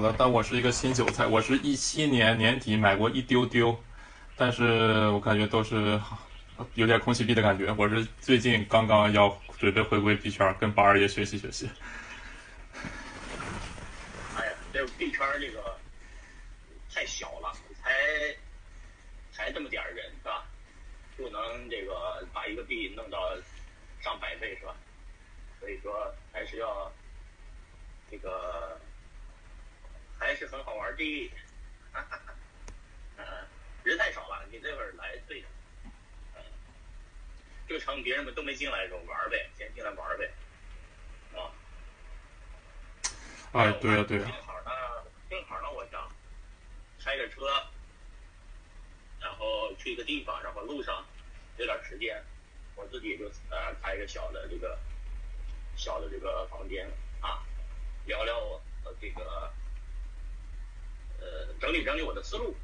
的但我是一个新韭菜，我是一七年年底买过一丢丢，但是我感觉都是 有点空气币的感觉。我是最近刚刚要准备回归币圈，跟八二爷学习学习。哎呀，这币圈这个太小了，才才这么点人是吧？不能这个把一个币弄到上百倍是吧？所以说还是要这个。还是很好玩的，嗯，人太少了，你这会儿来对的，嗯，这个城别人们都没进来的时候玩呗，先进来玩呗，啊，哎，对呀对呀。正好呢，正好呢，我想开着车，然后去一个地方，然后路上有点时间，我自己就呃开一个小的这个小的这个房间啊，聊聊我这个。整理整理我的思路，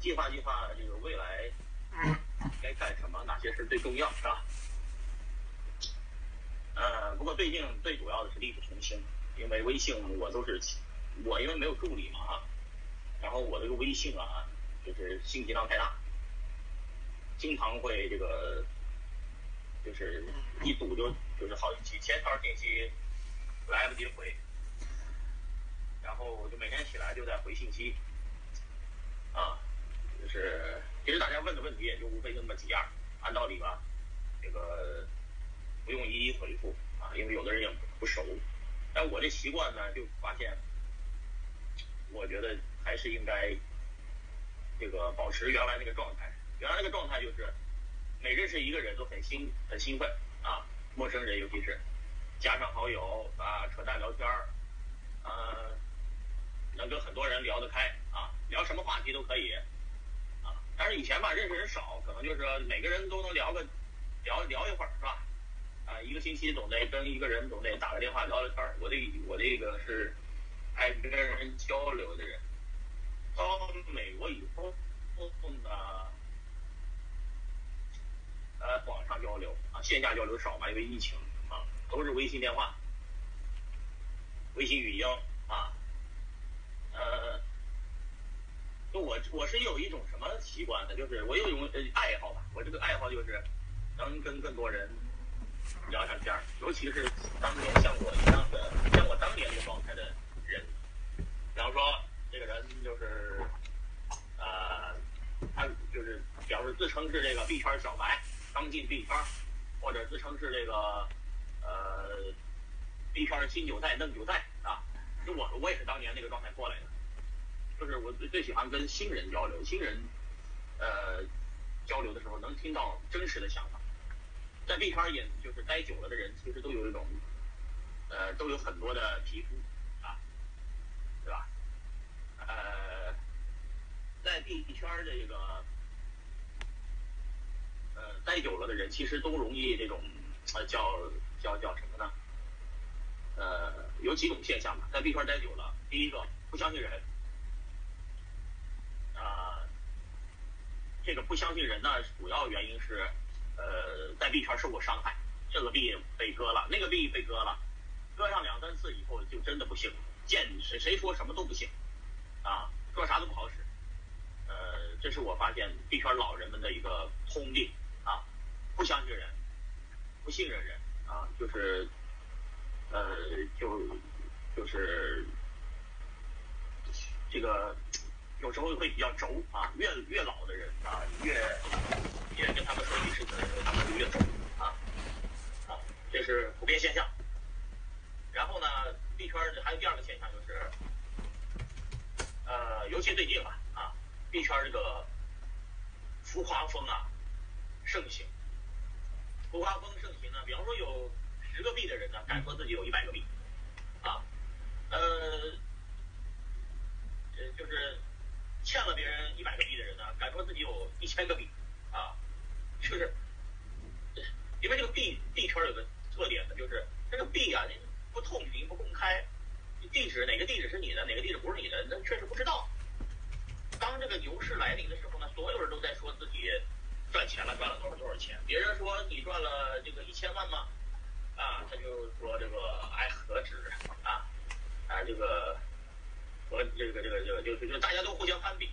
计划计划这个未来该干什么，哪些事最重要，是吧？呃，不过最近最主要的是力不从心，因为微信我都是我因为没有助理嘛啊，然后我这个微信啊，就是信息量太大，经常会这个就是一堵就就是好几千条信息来不及回。然后我就每天起来就在回信息，啊，就是其实大家问的问题也就无非就那么几样，按道理吧，这个不用一一回复啊，因为有的人也不熟。但我这习惯呢，就发现，我觉得还是应该这个保持原来那个状态。原来那个状态就是每认识一个人都很兴很兴奋啊，陌生人尤其是加上好友啊，扯淡聊天儿，呃。能跟很多人聊得开啊，聊什么话题都可以啊。但是以前吧，认识人少，可能就是每个人都能聊个聊聊一会儿，是吧？啊，一个星期总得跟一个人总得打个电话聊聊天儿。我这我这个是爱跟人交流的人。到美国以后呢，呃，网上交流啊，线下交流少嘛，因为疫情啊，都是微信电话、微信语音啊。呃，我我是有一种什么习惯呢？就是我有一种爱好吧。我这个爱好就是能跟更多人聊上天儿，尤其是当年像我一样的，像我当年那个状态的人。比方说，这个人就是呃，他就是比方说自称是这个币圈小白，刚进币圈，或者自称是这个呃币圈新韭菜嫩韭菜啊。就我我也是当年那个状态过来的。就是我最最喜欢跟新人交流，新人，呃，交流的时候能听到真实的想法。在币圈也就是待久了的人，其实都有一种，呃，都有很多的皮肤啊，对吧？呃，在币圈的这个，呃，待久了的人，其实都容易这种，呃，叫叫叫什么呢？呃，有几种现象吧。在币圈待久了，第一个不相信人。这个不相信人呢，主要原因是，呃，在币圈受过伤害，这个币被割了，那个币被割了，割上两三次以后就真的不信，见谁谁说什么都不信，啊，说啥都不好使，呃，这是我发现币圈老人们的一个通病啊，不相信人，不信任人啊，就是，呃，就就是这个。有时候会比较轴啊，越越老的人啊，越越跟他们说一事情的时候，他们就越轴啊啊，这是普遍现象。然后呢，，B 圈还有第二个现象就是，呃，尤其最近吧啊，，B 圈这个浮夸风啊盛行。浮夸风盛行呢，比方说有十个币的人呢，敢说自己有一百个币啊，呃，呃，就是。欠了别人一百个币的人呢，敢说自己有一千个币，啊，就是，因为这个币币圈有个特点呢，就是这个币啊，不透明不公开，地址哪个地址是你的，哪个地址不是你的，那确实不知道。当这个牛市来临的时候呢，所有人都在说自己赚钱了，赚了多少多少钱。别人说你赚了这个一千万吗？啊，他就说这个哎何止啊，啊这个。就是就大家都互相攀比，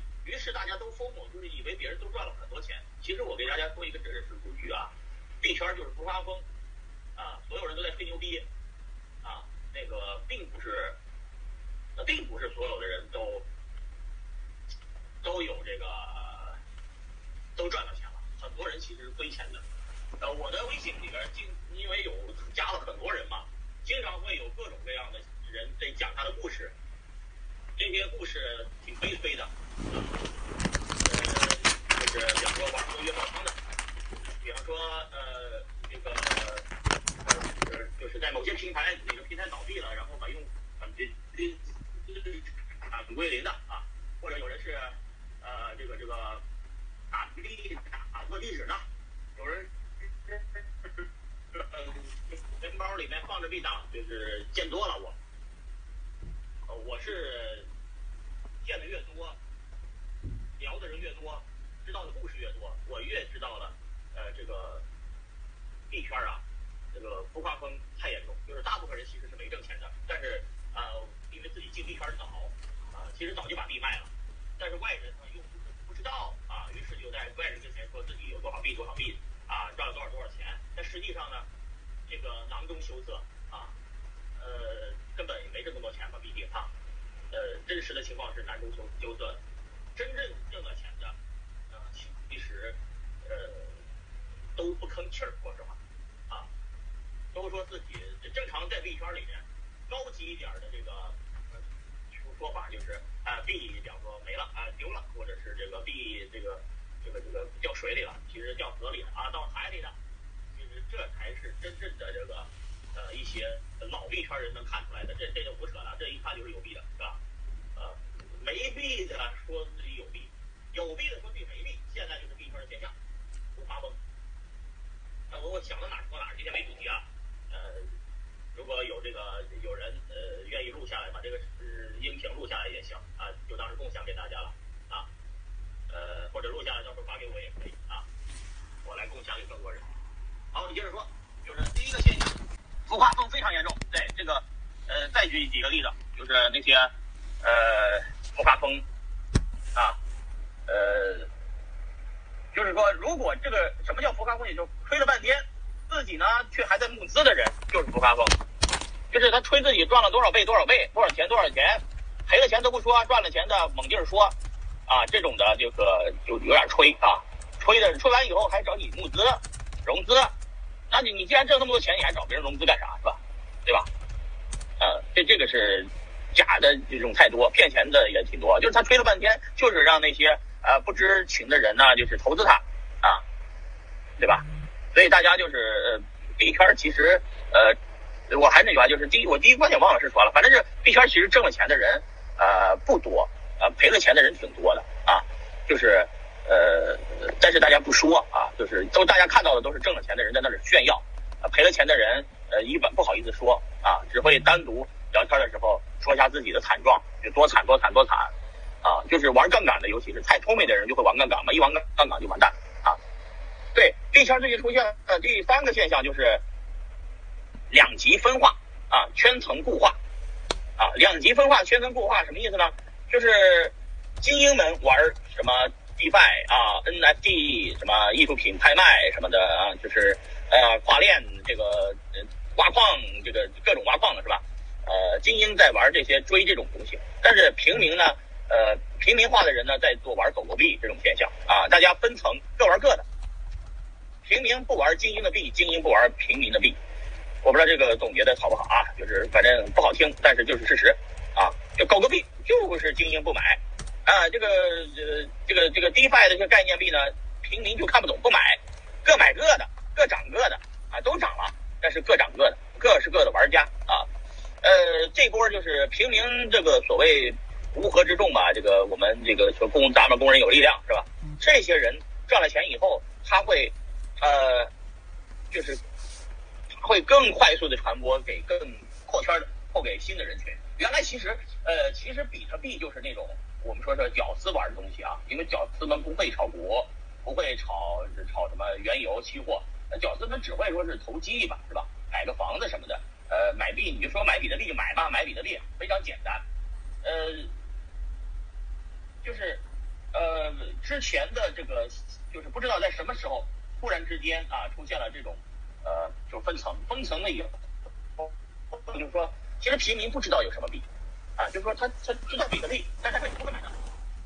是大家都疯了，就是以为别人都赚了很多钱。其实我给大家说一个真实数据啊，币圈就是不发疯啊，所有人都在吹牛逼啊，那个并不是，那并不是所有的人都都有这个都赚到钱了，很多人其实是亏钱的。呃，我的微信里边经因为有加了很多人嘛，经常会有各种各样的人在讲他的故事，这些故事挺悲催的，呃，就是比方说网上约泡汤的，比方说呃这个呃就是在某些平台哪个平台倒闭了，然后把用啊这这啊总归零的啊，或者有人是呃这个这个打地打错地址呢，有人。呃，里面放着 B 档，就是见多了我。呃，我是见的越多，聊的人越多，知道的故事越多，我越知道了，呃，这个币圈啊，这个浮夸风太严重。就是大部分人其实是没挣钱的，但是呃，因为自己进币圈早，啊，其实早就把币卖了，但是外人呢又不知道啊，于是就在外人面前说自己有多少币多少币。啊，赚了多少多少钱？但实际上呢，这个囊中羞涩啊，呃，根本也没这么多钱吧，毕竟啊，呃，真实的情况是囊中羞羞涩，真正挣了钱的，呃，其实呃都不吭气儿，说实话啊，都说自己正常在币圈里面高级一点的这个说法就是啊币，比方说没了啊丢了，或者是这个币这个。这个这个掉水里了，其实掉河里了啊，到海里了，其实这才是些老币圈人能看出来的，这这就胡扯了，这一看就是有币的，是吧？呃，没币的说自己有币，有币的说自己没币，现在就是币圈的现象，不发疯。那我我想到哪说哪，今天没主题啊，呃，如果有这个有人呃愿意录下来，把这个音频录下来也行啊，就当是共享给大家了啊。呃，或者录下来，到时候发给我也可以啊，我来共享给更多人。好，你接着说，就是第一个现象，浮夸风非常严重。对这个，呃，再举几个例子，就是那些呃浮夸风啊，呃，就是说，如果这个什么叫浮夸风，也就吹了半天，自己呢却还在募资的人，就是浮夸风。就是他吹自己赚了多少倍多少倍，多少钱多少钱，赔了钱都不说，赚了钱的猛劲儿说。啊，这种的这个就有点吹啊，吹的吹完以后还找你募资、融资，那你你既然挣那么多钱，你还找别人融资干啥是吧？对吧？呃，这这个是假的这种太多，骗钱的也挺多，就是他吹了半天，就是让那些呃不知情的人呢，就是投资他啊，对吧？所以大家就是呃币圈其实呃，我还是那句话，就是第一，我第一观点忘了是说了，反正是币圈其实挣了钱的人呃不多。呃，赔了钱的人挺多的啊，就是，呃，但是大家不说啊，就是都大家看到的都是挣了钱的人在那里炫耀，啊，赔了钱的人，呃，一般不好意思说啊，只会单独聊天的时候说一下自己的惨状，就多惨多惨多惨，啊，就是玩杠杆的，尤其是太聪明的人就会玩杠杆嘛，一玩杠杠杆就完蛋啊。对，币圈最近出现呃第三个现象就是两极分化啊，圈层固化啊，两极分化圈层固化什么意思呢？就是精英们玩什么 DeFi 啊，NFT 什么艺术品拍卖什么的啊，就是呃跨链这个挖矿这个各种挖矿的是吧？呃，精英在玩这些追这种东西，但是平民呢，呃平民化的人呢在做玩狗狗币这种现象啊，大家分层各玩各的，平民不玩精英的币，精英不玩平民的币，我不知道这个总结的好不好啊？就是反正不好听，但是就是事实啊，就狗狗币。就是精英不买，啊，这个呃，这个这个 DeFi 的这个概念币呢，平民就看不懂，不买，各买各的，各涨各的，啊，都涨了，但是各涨各的，各是各的玩家啊，呃，这波就是平民这个所谓乌合之众吧，这个我们这个说工咱们工人有力量是吧？这些人赚了钱以后，他会呃，就是会更快速的传播给更扩圈的，扩给新的人群。原来其实，呃，其实比特币就是那种我们说是屌丝玩的东西啊，因为屌丝们不会炒股，不会炒炒什么原油期货，那屌丝们只会说是投机吧，是吧？买个房子什么的，呃，买币你就说买比特币就买吧，买比特币非常简单，呃，就是呃之前的这个就是不知道在什么时候突然之间啊出现了这种呃就分层分层了以后，就是说其实平民不知道有什么币啊，就是说他他知道比特币，但是他不会买的，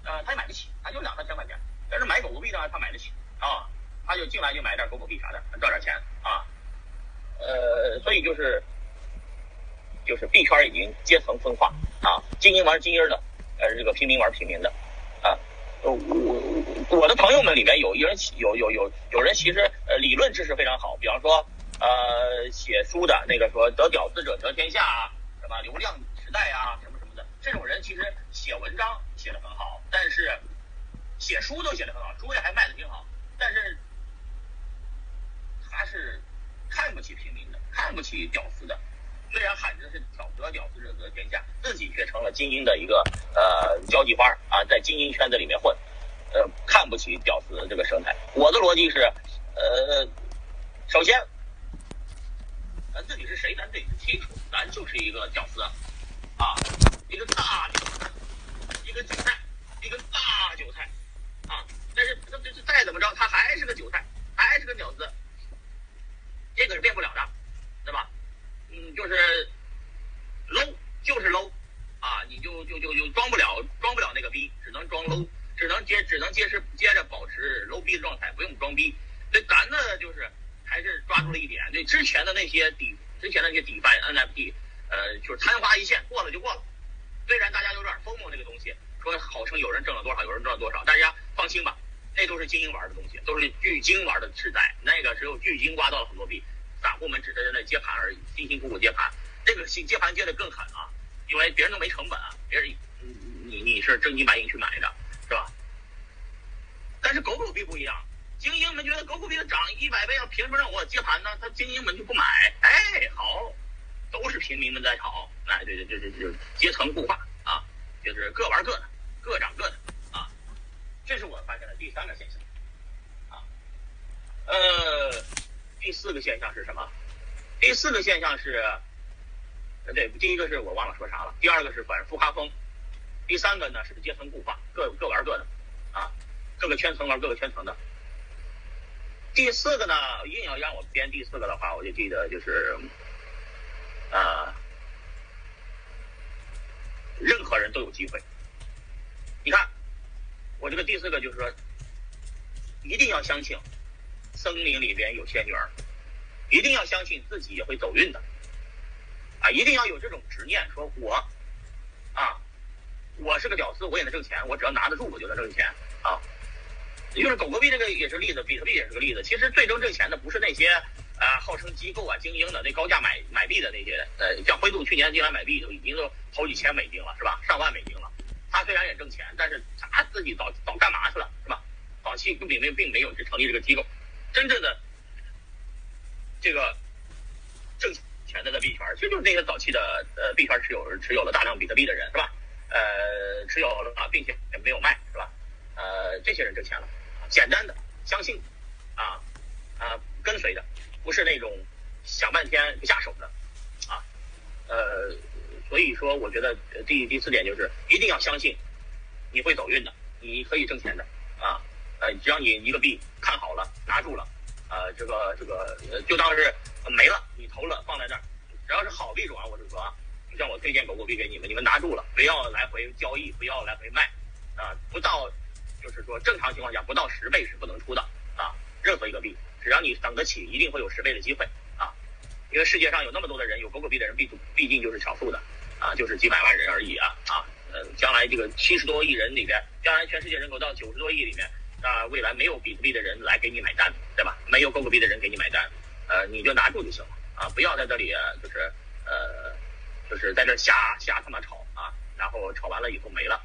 呃他也买得起，他就两三千块钱，但是买狗狗币呢他买得起啊，他就进来就买点狗狗币啥的，赚点钱啊，呃所以就是就是币圈已经阶层分化啊，精英玩精英的，呃这个平民玩平民的啊。我我的朋友们里面有一人有有有有人其实呃理论知识非常好，比方说呃写书的那个说得屌丝者得天下啊，什么流量时代啊什么什么的，这种人其实写文章写的很好，但是写书都写的很好，书也还卖的挺好，但是他是看不起平民的，看不起屌丝的。虽然喊着是屌得屌丝者得天下，自己却成了精英的一个呃交际花啊，在精英圈子里面混，呃，看不起屌丝这个生态。我的逻辑是，呃，首先，咱自己是谁，咱得清楚，咱就是一个屌丝啊，一个大，一个韭菜，一个大韭菜啊。但是这这再怎么着，他还是个韭菜，还是个屌丝，这个是变不了的，对吧？嗯，就是 low，就是 low，啊，你就就就就装不了，装不了那个逼，只能装 low，只能接，只能接是接着保持 low 逼的状态，不用装逼。所以咱呢，就是还是抓住了一点，对之前的那些底，之前的那些底饭 NFT，呃，就是昙花一现，过了就过了。虽然大家有点疯魔那个东西，说号称有人挣了多少，有人挣了多少，大家放心吧，那都是精英玩的东西，都是巨鲸玩的时代，那个只有巨鲸刮到了很多币。散户们只是在那接盘而已，辛辛苦苦接盘，这个接盘接的更狠啊，因为别人都没成本啊，别人你你是真金白银去买的，是吧？但是狗狗币不一样，精英们觉得狗狗币涨一百倍了，凭什么让我接盘呢？他精英们就不买，哎，好，都是平民们在炒，哎，对对对对对，阶层固化啊，就是各玩各的，各涨各，第三个现象啊，呃。第四个现象是什么？第四个现象是，呃，对，第一个是我忘了说啥了。第二个是反复发风，第三个呢是阶层固化，各各玩各的，啊，各个圈层玩各个圈层的。第四个呢，硬要让我编第四个的话，我就记得就是，啊，任何人都有机会。你看，我这个第四个就是说，一定要相信。森林里边有仙女儿，一定要相信自己也会走运的，啊，一定要有这种执念，说我，啊，我是个屌丝，我也能挣钱，我只要拿得住，我就能挣钱啊。就是狗狗币这个也是例子，比特币也是个例子。其实最终挣钱的不是那些啊号称机构啊精英的那高价买买币的那些，呃，像灰度去年进来买币都已经都好几千美金了，是吧？上万美金了。他虽然也挣钱，但是他自己早早干嘛去了，是吧？早期并没并没有去成立这个机构。真正的这个挣钱的在币圈，其实就是那些早期的呃币圈持有持有了大量比特币的人，是吧？呃，持有了，并且也没有卖，是吧？呃，这些人挣钱了，简单的相信啊啊跟随的，不是那种想半天不下手的啊。呃，所以说，我觉得第第四点就是一定要相信你会走运的，你可以挣钱的。呃，只要你一个币看好了，拿住了，呃，这个这个就当是没了，你投了放在那儿，只要是好币种啊，我就说啊，就像我推荐狗狗币给你们，你们拿住了，不要来回交易，不要来回卖，啊，不到就是说正常情况下不到十倍是不能出的啊，任何一个币，只要你等得起，一定会有十倍的机会啊，因为世界上有那么多的人，有狗狗币的人毕毕竟就是少数的啊，就是几百万人而已啊啊，呃，将来这个七十多亿人里边，将来全世界人口到九十多亿里面。那，未来没有比特币的人来给你买单，对吧？没有狗狗币的人给你买单，呃，你就拿住就行了啊！不要在这里就是呃，就是在这瞎瞎他妈炒啊，然后炒完了以后没了。